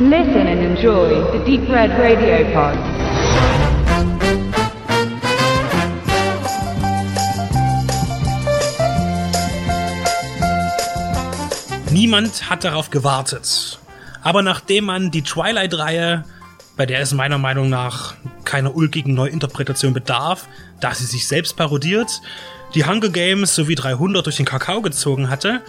Listen and enjoy the Deep Red Radio Pod. Niemand hat darauf gewartet. Aber nachdem man die Twilight-Reihe, bei der es meiner Meinung nach keiner ulkigen Neuinterpretation bedarf, da sie sich selbst parodiert, die Hunger Games sowie 300 durch den Kakao gezogen hatte,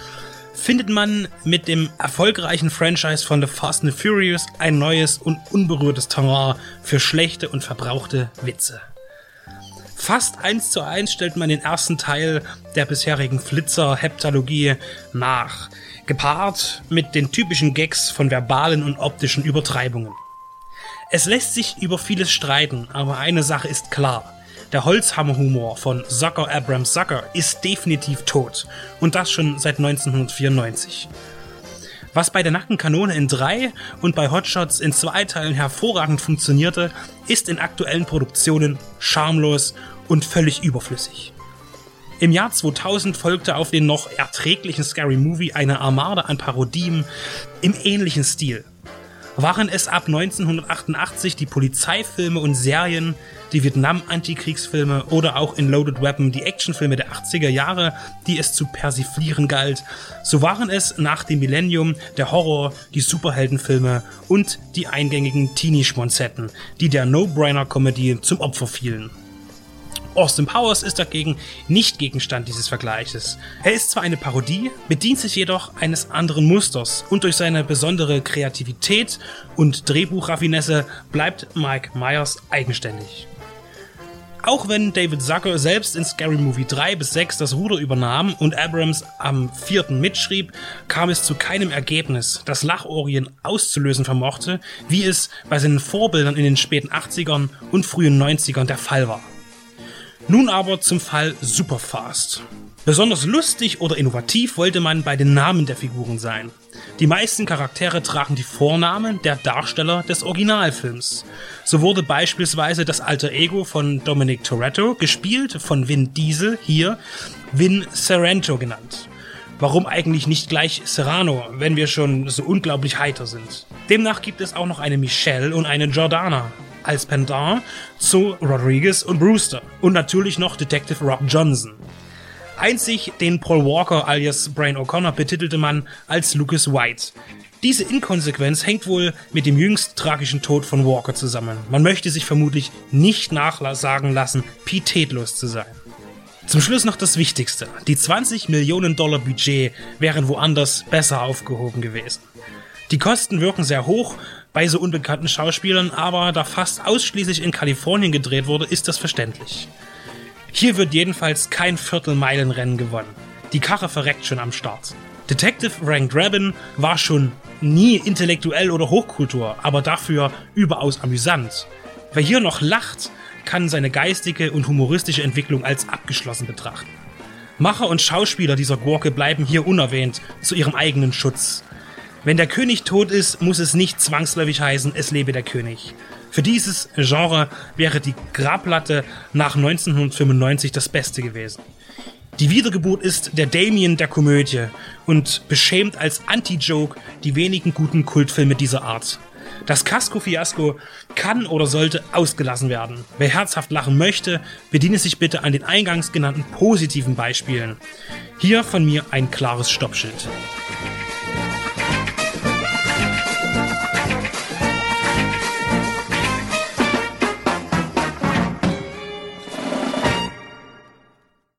findet man mit dem erfolgreichen Franchise von The Fast and the Furious ein neues und unberührtes Terrain für schlechte und verbrauchte Witze. Fast eins zu eins stellt man den ersten Teil der bisherigen Flitzer-Heptalogie nach, gepaart mit den typischen Gags von verbalen und optischen Übertreibungen. Es lässt sich über vieles streiten, aber eine Sache ist klar. Der Holzhammerhumor von Zucker Abrams Zucker ist definitiv tot. Und das schon seit 1994. Was bei der Nackenkanone in drei und bei Hotshots in zwei Teilen hervorragend funktionierte, ist in aktuellen Produktionen schamlos und völlig überflüssig. Im Jahr 2000 folgte auf den noch erträglichen Scary Movie eine Armada an Parodien im ähnlichen Stil waren es ab 1988 die Polizeifilme und Serien, die Vietnam-Antikriegsfilme oder auch in Loaded Weapon die Actionfilme der 80er Jahre, die es zu persiflieren galt. So waren es nach dem Millennium der Horror, die Superheldenfilme und die eingängigen Teenie-Schmonzetten, die der No-Brainer-Comedy zum Opfer fielen. Austin Powers ist dagegen nicht Gegenstand dieses Vergleiches. Er ist zwar eine Parodie, bedient sich jedoch eines anderen Musters und durch seine besondere Kreativität und Drehbuchraffinesse bleibt Mike Myers eigenständig. Auch wenn David Zucker selbst in Scary Movie 3 bis 6 das Ruder übernahm und Abrams am vierten mitschrieb, kam es zu keinem Ergebnis, das Lachorien auszulösen vermochte, wie es bei seinen Vorbildern in den späten 80ern und frühen 90ern der Fall war. Nun aber zum Fall Superfast. Besonders lustig oder innovativ wollte man bei den Namen der Figuren sein. Die meisten Charaktere tragen die Vornamen der Darsteller des Originalfilms. So wurde beispielsweise das alter Ego von Dominic Toretto, gespielt von Vin Diesel, hier Vin Sorrento genannt. Warum eigentlich nicht gleich Serrano, wenn wir schon so unglaublich heiter sind? Demnach gibt es auch noch eine Michelle und eine Jordana, als Pendant zu Rodriguez und Brewster und natürlich noch Detective Rob Johnson. Einzig den Paul Walker alias Brian O'Connor betitelte man als Lucas White. Diese Inkonsequenz hängt wohl mit dem jüngst tragischen Tod von Walker zusammen. Man möchte sich vermutlich nicht nachsagen lassen, pietätlos zu sein. Zum Schluss noch das Wichtigste. Die 20 Millionen Dollar Budget wären woanders besser aufgehoben gewesen. Die Kosten wirken sehr hoch bei so unbekannten Schauspielern, aber da fast ausschließlich in Kalifornien gedreht wurde, ist das verständlich. Hier wird jedenfalls kein Viertelmeilenrennen gewonnen. Die Karre verreckt schon am Start. Detective Frank Drabin war schon nie intellektuell oder Hochkultur, aber dafür überaus amüsant. Wer hier noch lacht, kann seine geistige und humoristische Entwicklung als abgeschlossen betrachten. Macher und Schauspieler dieser Gurke bleiben hier unerwähnt zu ihrem eigenen Schutz. Wenn der König tot ist, muss es nicht zwangsläufig heißen, es lebe der König. Für dieses Genre wäre die Grabplatte nach 1995 das Beste gewesen. Die Wiedergeburt ist der Damien der Komödie und beschämt als Anti-Joke die wenigen guten Kultfilme dieser Art. Das Casco-Fiasko kann oder sollte ausgelassen werden. Wer herzhaft lachen möchte, bediene sich bitte an den eingangs genannten positiven Beispielen. Hier von mir ein klares Stoppschild.